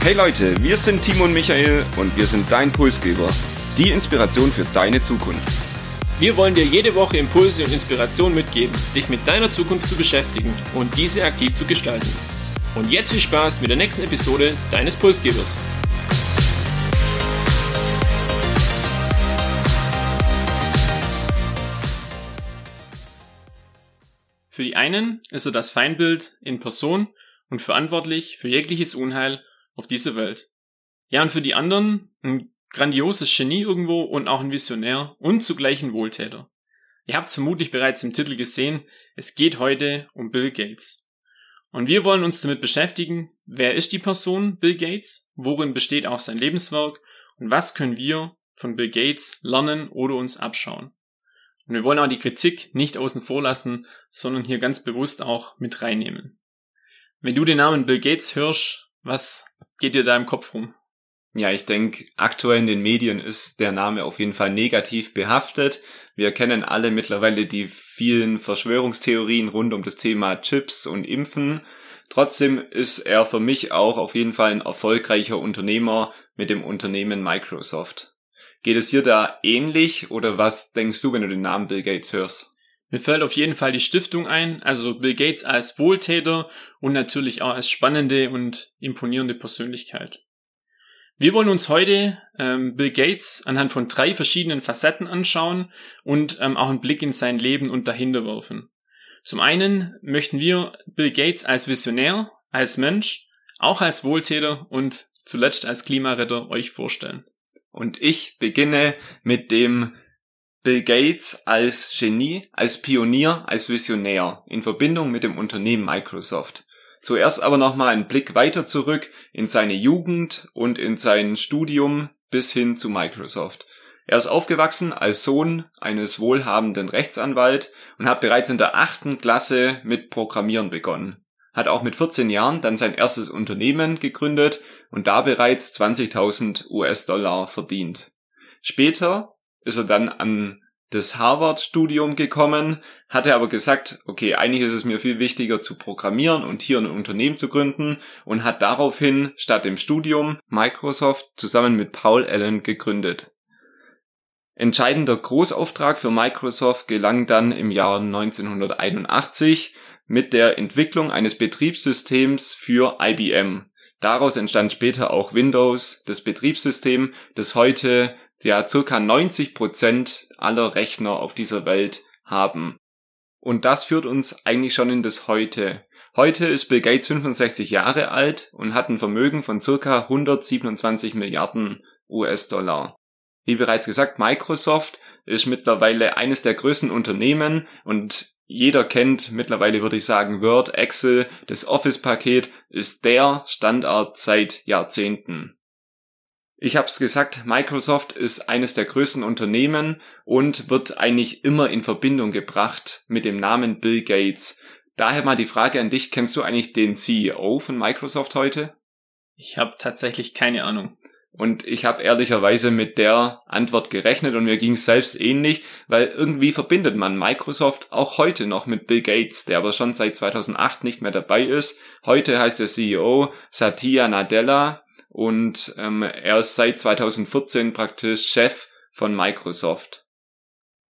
Hey Leute, wir sind Timo und Michael und wir sind dein Pulsgeber. Die Inspiration für deine Zukunft. Wir wollen dir jede Woche Impulse und Inspiration mitgeben, dich mit deiner Zukunft zu beschäftigen und diese aktiv zu gestalten. Und jetzt viel Spaß mit der nächsten Episode deines Pulsgebers. Für die einen ist er das Feindbild in Person und verantwortlich für jegliches Unheil auf dieser Welt. Ja, und für die anderen ein grandioses Genie irgendwo und auch ein Visionär und zugleich ein Wohltäter. Ihr habt vermutlich bereits im Titel gesehen, es geht heute um Bill Gates. Und wir wollen uns damit beschäftigen, wer ist die Person Bill Gates, worin besteht auch sein Lebenswerk und was können wir von Bill Gates lernen oder uns abschauen. Und wir wollen auch die Kritik nicht außen vor lassen, sondern hier ganz bewusst auch mit reinnehmen. Wenn du den Namen Bill Gates hörst, was geht dir da im Kopf rum? Ja, ich denke, aktuell in den Medien ist der Name auf jeden Fall negativ behaftet. Wir kennen alle mittlerweile die vielen Verschwörungstheorien rund um das Thema Chips und Impfen. Trotzdem ist er für mich auch auf jeden Fall ein erfolgreicher Unternehmer mit dem Unternehmen Microsoft. Geht es hier da ähnlich oder was denkst du, wenn du den Namen Bill Gates hörst? Mir fällt auf jeden Fall die Stiftung ein, also Bill Gates als Wohltäter und natürlich auch als spannende und imponierende Persönlichkeit. Wir wollen uns heute ähm, Bill Gates anhand von drei verschiedenen Facetten anschauen und ähm, auch einen Blick in sein Leben und dahinter werfen. Zum einen möchten wir Bill Gates als Visionär, als Mensch, auch als Wohltäter und zuletzt als Klimaretter euch vorstellen. Und ich beginne mit dem Bill Gates als Genie, als Pionier, als Visionär in Verbindung mit dem Unternehmen Microsoft. Zuerst aber nochmal einen Blick weiter zurück in seine Jugend und in sein Studium bis hin zu Microsoft. Er ist aufgewachsen als Sohn eines wohlhabenden Rechtsanwalt und hat bereits in der achten Klasse mit Programmieren begonnen hat auch mit 14 Jahren dann sein erstes Unternehmen gegründet und da bereits 20.000 US-Dollar verdient. Später ist er dann an das Harvard-Studium gekommen, hatte aber gesagt, okay, eigentlich ist es mir viel wichtiger zu programmieren und hier ein Unternehmen zu gründen und hat daraufhin statt dem Studium Microsoft zusammen mit Paul Allen gegründet. Entscheidender Großauftrag für Microsoft gelang dann im Jahr 1981, mit der Entwicklung eines Betriebssystems für IBM. Daraus entstand später auch Windows, das Betriebssystem, das heute ja circa 90 Prozent aller Rechner auf dieser Welt haben. Und das führt uns eigentlich schon in das Heute. Heute ist Bill Gates 65 Jahre alt und hat ein Vermögen von circa 127 Milliarden US-Dollar. Wie bereits gesagt, Microsoft ist mittlerweile eines der größten Unternehmen und jeder kennt mittlerweile, würde ich sagen, Word, Excel, das Office-Paket ist der Standard seit Jahrzehnten. Ich habe es gesagt, Microsoft ist eines der größten Unternehmen und wird eigentlich immer in Verbindung gebracht mit dem Namen Bill Gates. Daher mal die Frage an dich, kennst du eigentlich den CEO von Microsoft heute? Ich habe tatsächlich keine Ahnung. Und ich habe ehrlicherweise mit der Antwort gerechnet und mir ging es selbst ähnlich, weil irgendwie verbindet man Microsoft auch heute noch mit Bill Gates, der aber schon seit 2008 nicht mehr dabei ist. Heute heißt der CEO Satya Nadella und ähm, er ist seit 2014 praktisch Chef von Microsoft.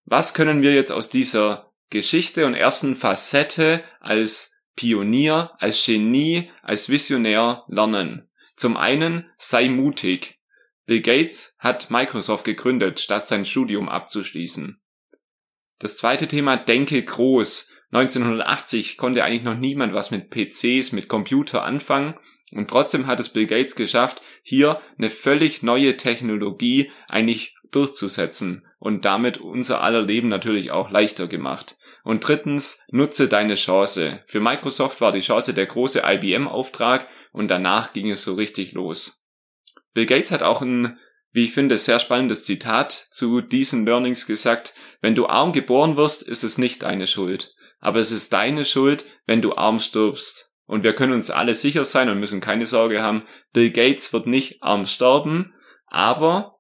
Was können wir jetzt aus dieser Geschichte und ersten Facette als Pionier, als Genie, als Visionär lernen? Zum einen sei mutig. Bill Gates hat Microsoft gegründet, statt sein Studium abzuschließen. Das zweite Thema denke groß. 1980 konnte eigentlich noch niemand was mit PCs, mit Computer anfangen und trotzdem hat es Bill Gates geschafft, hier eine völlig neue Technologie eigentlich durchzusetzen und damit unser aller Leben natürlich auch leichter gemacht. Und drittens, nutze deine Chance. Für Microsoft war die Chance der große IBM-Auftrag und danach ging es so richtig los. Bill Gates hat auch ein, wie ich finde, sehr spannendes Zitat zu diesen Learnings gesagt, wenn du arm geboren wirst, ist es nicht deine Schuld. Aber es ist deine Schuld, wenn du arm stirbst. Und wir können uns alle sicher sein und müssen keine Sorge haben, Bill Gates wird nicht arm sterben, aber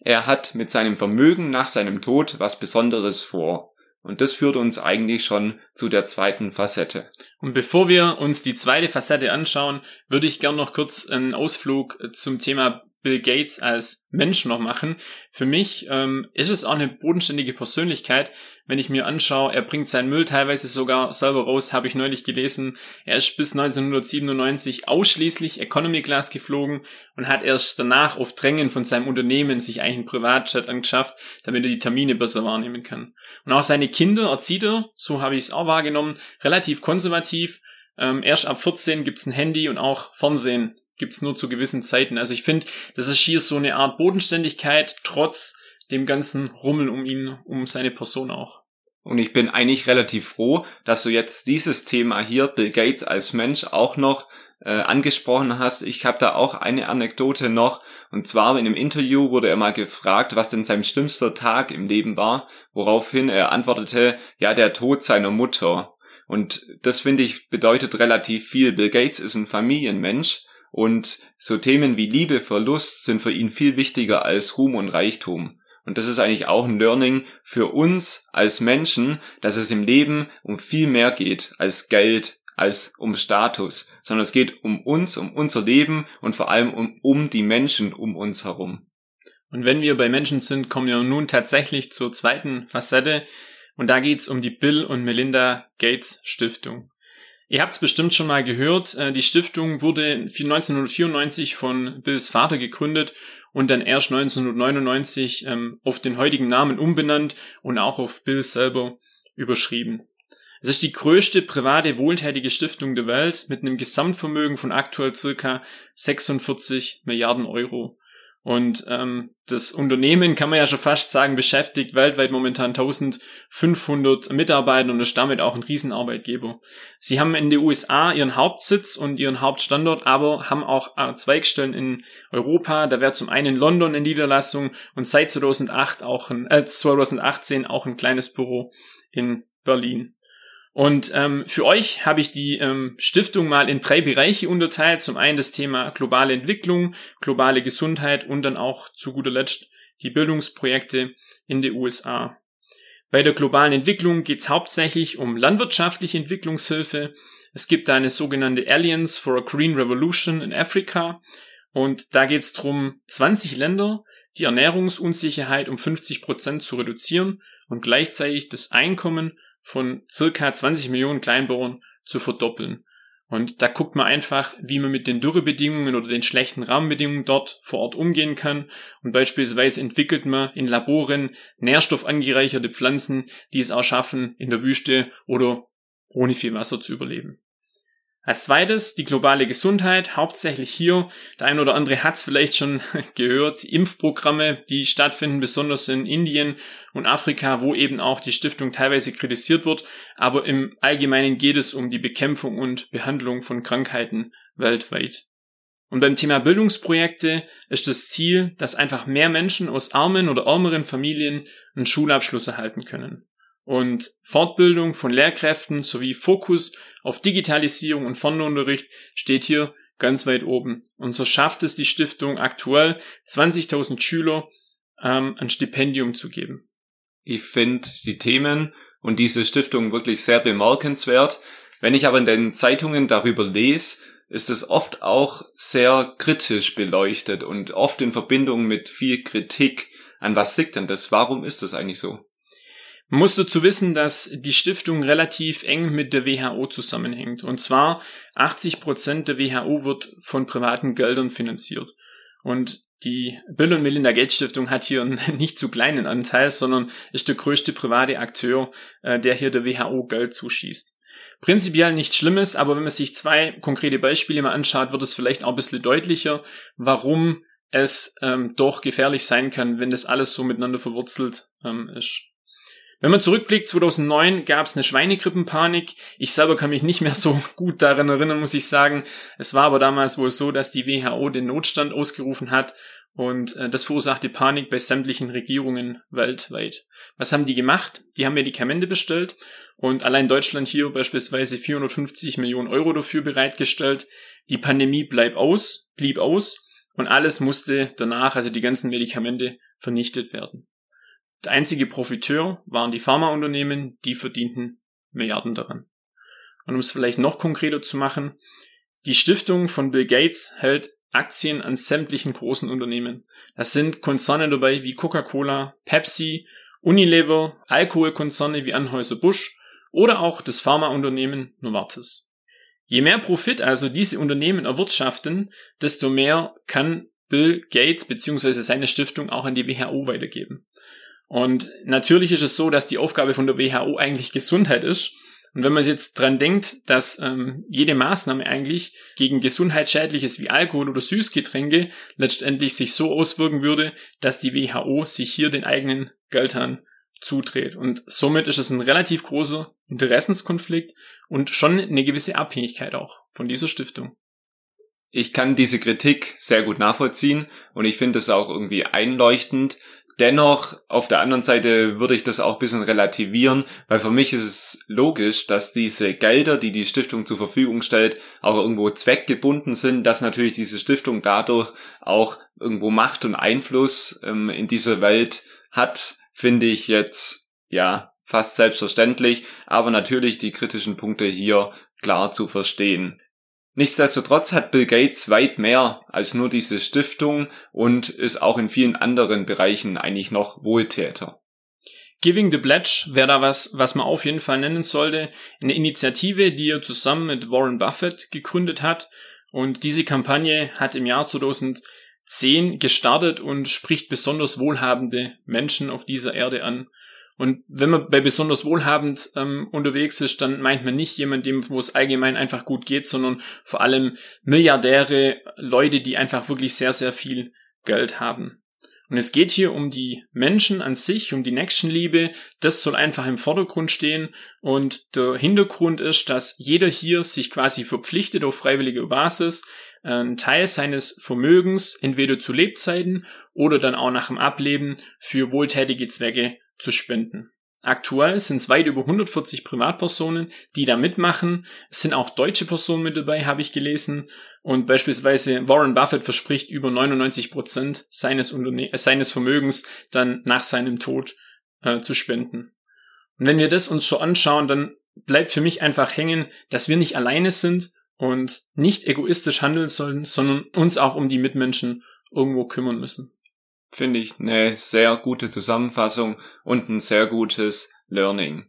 er hat mit seinem Vermögen nach seinem Tod was Besonderes vor. Und das führt uns eigentlich schon zu der zweiten Facette. Und bevor wir uns die zweite Facette anschauen, würde ich gern noch kurz einen Ausflug zum Thema Bill Gates als Mensch noch machen. Für mich ähm, ist es auch eine bodenständige Persönlichkeit, wenn ich mir anschaue, er bringt seinen Müll teilweise sogar selber raus, habe ich neulich gelesen. Er ist bis 1997 ausschließlich Economy Class geflogen und hat erst danach auf Drängen von seinem Unternehmen sich eigentlich einen Privatjet angeschafft, damit er die Termine besser wahrnehmen kann. Und auch seine Kinder erzieht er, so habe ich es auch wahrgenommen, relativ konservativ. Ähm, erst ab 14 gibt's ein Handy und auch Fernsehen gibt's nur zu gewissen Zeiten. Also ich finde, das ist hier so eine Art Bodenständigkeit, trotz dem ganzen Rummel um ihn, um seine Person auch. Und ich bin eigentlich relativ froh, dass du jetzt dieses Thema hier, Bill Gates als Mensch, auch noch äh, angesprochen hast. Ich habe da auch eine Anekdote noch. Und zwar in einem Interview wurde er mal gefragt, was denn sein schlimmster Tag im Leben war, woraufhin er antwortete, ja, der Tod seiner Mutter. Und das finde ich bedeutet relativ viel. Bill Gates ist ein Familienmensch und so Themen wie Liebe, Verlust sind für ihn viel wichtiger als Ruhm und Reichtum. Und das ist eigentlich auch ein Learning für uns als Menschen, dass es im Leben um viel mehr geht als Geld, als um Status, sondern es geht um uns, um unser Leben und vor allem um, um die Menschen um uns herum. Und wenn wir bei Menschen sind, kommen wir nun tatsächlich zur zweiten Facette. Und da geht's um die Bill und Melinda Gates Stiftung. Ihr habt es bestimmt schon mal gehört, äh, die Stiftung wurde 1994 von Bills Vater gegründet und dann erst 1999 ähm, auf den heutigen Namen umbenannt und auch auf Bill selber überschrieben. Es ist die größte private wohltätige Stiftung der Welt mit einem Gesamtvermögen von aktuell circa 46 Milliarden Euro. Und ähm, das Unternehmen, kann man ja schon fast sagen, beschäftigt weltweit momentan 1500 Mitarbeiter und ist damit auch ein Riesenarbeitgeber. Sie haben in den USA ihren Hauptsitz und ihren Hauptstandort, aber haben auch äh, Zweigstellen in Europa. Da wäre zum einen in London in Niederlassung und seit 2008 auch ein, äh, 2018 auch ein kleines Büro in Berlin. Und ähm, für euch habe ich die ähm, Stiftung mal in drei Bereiche unterteilt. Zum einen das Thema globale Entwicklung, globale Gesundheit und dann auch zu guter Letzt die Bildungsprojekte in den USA. Bei der globalen Entwicklung geht es hauptsächlich um landwirtschaftliche Entwicklungshilfe. Es gibt da eine sogenannte Alliance for a Green Revolution in Afrika. Und da geht es darum, 20 Länder die Ernährungsunsicherheit um 50 Prozent zu reduzieren und gleichzeitig das Einkommen von circa 20 Millionen Kleinbauern zu verdoppeln. Und da guckt man einfach, wie man mit den Dürrebedingungen oder den schlechten Rahmenbedingungen dort vor Ort umgehen kann. Und beispielsweise entwickelt man in Laboren nährstoffangereicherte Pflanzen, die es auch schaffen, in der Wüste oder ohne viel Wasser zu überleben. Als zweites die globale Gesundheit, hauptsächlich hier, der ein oder andere hat es vielleicht schon gehört, Impfprogramme, die stattfinden, besonders in Indien und Afrika, wo eben auch die Stiftung teilweise kritisiert wird, aber im Allgemeinen geht es um die Bekämpfung und Behandlung von Krankheiten weltweit. Und beim Thema Bildungsprojekte ist das Ziel, dass einfach mehr Menschen aus armen oder ärmeren Familien einen Schulabschluss erhalten können. Und Fortbildung von Lehrkräften sowie Fokus auf Digitalisierung und Fernunterricht steht hier ganz weit oben. Und so schafft es die Stiftung aktuell 20.000 Schüler ähm, ein Stipendium zu geben. Ich finde die Themen und diese Stiftung wirklich sehr bemerkenswert. Wenn ich aber in den Zeitungen darüber lese, ist es oft auch sehr kritisch beleuchtet und oft in Verbindung mit viel Kritik. An was liegt denn das? Warum ist das eigentlich so? Man muss dazu wissen, dass die Stiftung relativ eng mit der WHO zusammenhängt. Und zwar 80 Prozent der WHO wird von privaten Geldern finanziert. Und die Bill und Melinda Gates Stiftung hat hier einen nicht zu kleinen Anteil, sondern ist der größte private Akteur, äh, der hier der WHO Geld zuschießt. Prinzipiell nichts Schlimmes, aber wenn man sich zwei konkrete Beispiele mal anschaut, wird es vielleicht auch ein bisschen deutlicher, warum es ähm, doch gefährlich sein kann, wenn das alles so miteinander verwurzelt ähm, ist. Wenn man zurückblickt, 2009 gab es eine Schweinegrippenpanik. Ich selber kann mich nicht mehr so gut daran erinnern, muss ich sagen. Es war aber damals wohl so, dass die WHO den Notstand ausgerufen hat und äh, das verursachte Panik bei sämtlichen Regierungen weltweit. Was haben die gemacht? Die haben Medikamente bestellt und allein Deutschland hier beispielsweise 450 Millionen Euro dafür bereitgestellt. Die Pandemie bleib aus, blieb aus und alles musste danach, also die ganzen Medikamente, vernichtet werden. Der einzige Profiteur waren die Pharmaunternehmen, die verdienten Milliarden daran. Und um es vielleicht noch konkreter zu machen, die Stiftung von Bill Gates hält Aktien an sämtlichen großen Unternehmen. Das sind Konzerne dabei wie Coca-Cola, Pepsi, Unilever, Alkoholkonzerne wie Anheuser-Busch oder auch das Pharmaunternehmen Novartis. Je mehr Profit also diese Unternehmen erwirtschaften, desto mehr kann Bill Gates bzw. seine Stiftung auch an die WHO weitergeben. Und natürlich ist es so, dass die Aufgabe von der WHO eigentlich Gesundheit ist und wenn man jetzt dran denkt, dass ähm, jede Maßnahme eigentlich gegen Gesundheitsschädliches wie Alkohol oder Süßgetränke letztendlich sich so auswirken würde, dass die WHO sich hier den eigenen Geldhahn zudreht. Und somit ist es ein relativ großer Interessenskonflikt und schon eine gewisse Abhängigkeit auch von dieser Stiftung. Ich kann diese Kritik sehr gut nachvollziehen und ich finde es auch irgendwie einleuchtend, Dennoch, auf der anderen Seite würde ich das auch ein bisschen relativieren, weil für mich ist es logisch, dass diese Gelder, die die Stiftung zur Verfügung stellt, auch irgendwo zweckgebunden sind, dass natürlich diese Stiftung dadurch auch irgendwo Macht und Einfluss ähm, in dieser Welt hat, finde ich jetzt, ja, fast selbstverständlich, aber natürlich die kritischen Punkte hier klar zu verstehen. Nichtsdestotrotz hat Bill Gates weit mehr als nur diese Stiftung und ist auch in vielen anderen Bereichen eigentlich noch Wohltäter. Giving the Pledge wäre da was, was man auf jeden Fall nennen sollte. Eine Initiative, die er zusammen mit Warren Buffett gegründet hat. Und diese Kampagne hat im Jahr 2010 gestartet und spricht besonders wohlhabende Menschen auf dieser Erde an. Und wenn man bei besonders wohlhabend ähm, unterwegs ist, dann meint man nicht jemandem, wo es allgemein einfach gut geht, sondern vor allem Milliardäre, Leute, die einfach wirklich sehr, sehr viel Geld haben. Und es geht hier um die Menschen an sich, um die Nächstenliebe. Das soll einfach im Vordergrund stehen. Und der Hintergrund ist, dass jeder hier sich quasi verpflichtet auf freiwillige Basis, einen Teil seines Vermögens entweder zu Lebzeiten oder dann auch nach dem Ableben für wohltätige Zwecke zu spenden. Aktuell sind es weit über 140 Privatpersonen, die da mitmachen. Es sind auch deutsche Personen mit dabei, habe ich gelesen. Und beispielsweise Warren Buffett verspricht über 99 Prozent seines, Unterne äh, seines Vermögens dann nach seinem Tod äh, zu spenden. Und wenn wir das uns so anschauen, dann bleibt für mich einfach hängen, dass wir nicht alleine sind und nicht egoistisch handeln sollten, sondern uns auch um die Mitmenschen irgendwo kümmern müssen finde ich eine sehr gute Zusammenfassung und ein sehr gutes Learning.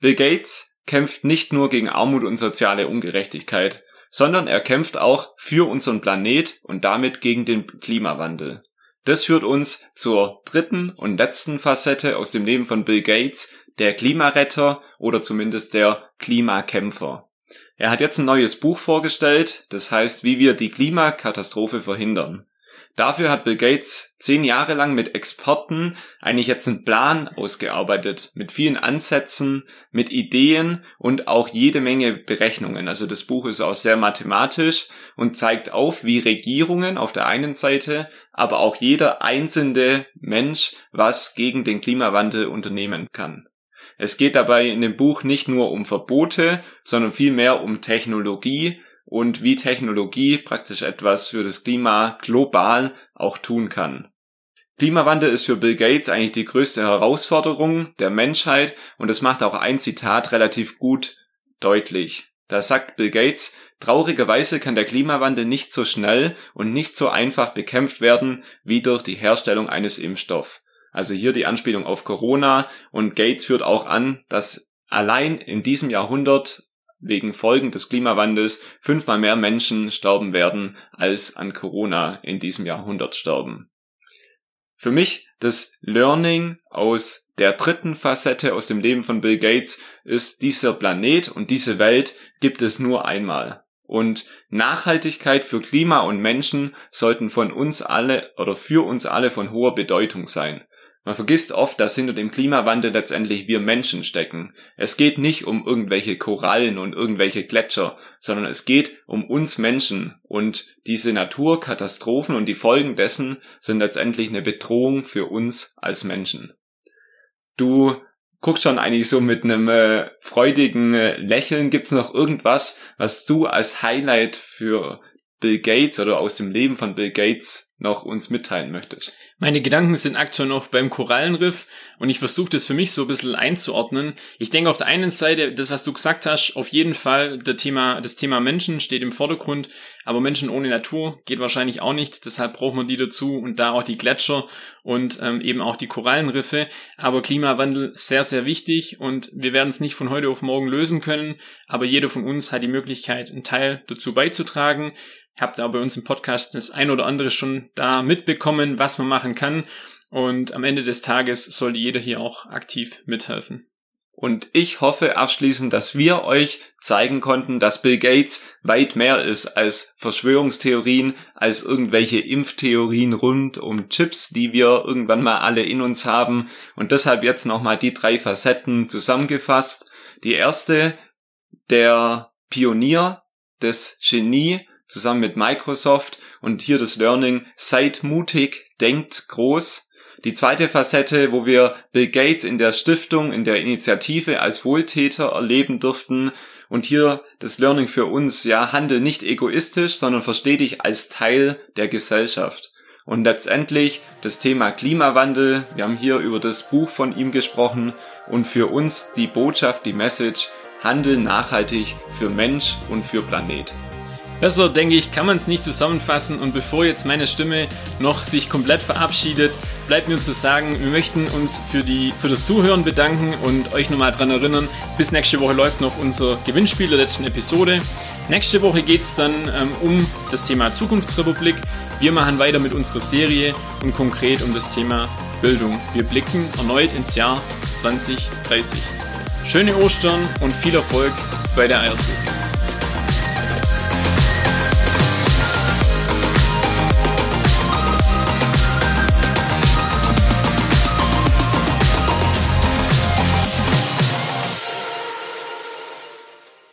Bill Gates kämpft nicht nur gegen Armut und soziale Ungerechtigkeit, sondern er kämpft auch für unseren Planet und damit gegen den Klimawandel. Das führt uns zur dritten und letzten Facette aus dem Leben von Bill Gates, der Klimaretter oder zumindest der Klimakämpfer. Er hat jetzt ein neues Buch vorgestellt, das heißt, wie wir die Klimakatastrophe verhindern. Dafür hat Bill Gates zehn Jahre lang mit Experten eigentlich jetzt einen Plan ausgearbeitet, mit vielen Ansätzen, mit Ideen und auch jede Menge Berechnungen. Also das Buch ist auch sehr mathematisch und zeigt auf, wie Regierungen auf der einen Seite, aber auch jeder einzelne Mensch was gegen den Klimawandel unternehmen kann. Es geht dabei in dem Buch nicht nur um Verbote, sondern vielmehr um Technologie, und wie Technologie praktisch etwas für das Klima global auch tun kann. Klimawandel ist für Bill Gates eigentlich die größte Herausforderung der Menschheit und das macht auch ein Zitat relativ gut deutlich. Da sagt Bill Gates, traurigerweise kann der Klimawandel nicht so schnell und nicht so einfach bekämpft werden wie durch die Herstellung eines Impfstoffs. Also hier die Anspielung auf Corona und Gates führt auch an, dass allein in diesem Jahrhundert wegen Folgen des Klimawandels fünfmal mehr Menschen sterben werden, als an Corona in diesem Jahrhundert sterben. Für mich das Learning aus der dritten Facette aus dem Leben von Bill Gates ist, dieser Planet und diese Welt gibt es nur einmal. Und Nachhaltigkeit für Klima und Menschen sollten von uns alle oder für uns alle von hoher Bedeutung sein. Man vergisst oft, dass hinter dem Klimawandel letztendlich wir Menschen stecken. Es geht nicht um irgendwelche Korallen und irgendwelche Gletscher, sondern es geht um uns Menschen und diese Naturkatastrophen und die Folgen dessen sind letztendlich eine Bedrohung für uns als Menschen. Du guckst schon eigentlich so mit einem äh, freudigen äh, Lächeln. Gibt's noch irgendwas, was du als Highlight für Bill Gates oder aus dem Leben von Bill Gates noch uns mitteilen möchtest? Meine Gedanken sind aktuell noch beim Korallenriff und ich versuche das für mich so ein bisschen einzuordnen. Ich denke auf der einen Seite, das was du gesagt hast, auf jeden Fall der Thema, das Thema Menschen steht im Vordergrund, aber Menschen ohne Natur geht wahrscheinlich auch nicht, deshalb braucht man die dazu und da auch die Gletscher und ähm, eben auch die Korallenriffe. Aber Klimawandel sehr, sehr wichtig und wir werden es nicht von heute auf morgen lösen können, aber jeder von uns hat die Möglichkeit, einen Teil dazu beizutragen habt da bei uns im Podcast das ein oder andere schon da mitbekommen, was man machen kann. Und am Ende des Tages sollte jeder hier auch aktiv mithelfen. Und ich hoffe abschließend, dass wir euch zeigen konnten, dass Bill Gates weit mehr ist als Verschwörungstheorien, als irgendwelche Impftheorien rund um Chips, die wir irgendwann mal alle in uns haben. Und deshalb jetzt nochmal die drei Facetten zusammengefasst. Die erste, der Pionier, das Genie zusammen mit Microsoft und hier das Learning, seid mutig, denkt groß. Die zweite Facette, wo wir Bill Gates in der Stiftung, in der Initiative als Wohltäter erleben durften und hier das Learning für uns, ja, handel nicht egoistisch, sondern versteh dich als Teil der Gesellschaft. Und letztendlich das Thema Klimawandel, wir haben hier über das Buch von ihm gesprochen und für uns die Botschaft, die Message, handel nachhaltig für Mensch und für Planet. Besser, denke ich, kann man es nicht zusammenfassen und bevor jetzt meine Stimme noch sich komplett verabschiedet, bleibt mir zu sagen, wir möchten uns für, die, für das Zuhören bedanken und euch nochmal daran erinnern, bis nächste Woche läuft noch unser Gewinnspiel der letzten Episode. Nächste Woche geht es dann ähm, um das Thema Zukunftsrepublik. Wir machen weiter mit unserer Serie und konkret um das Thema Bildung. Wir blicken erneut ins Jahr 2030. Schöne Ostern und viel Erfolg bei der Eiersuche.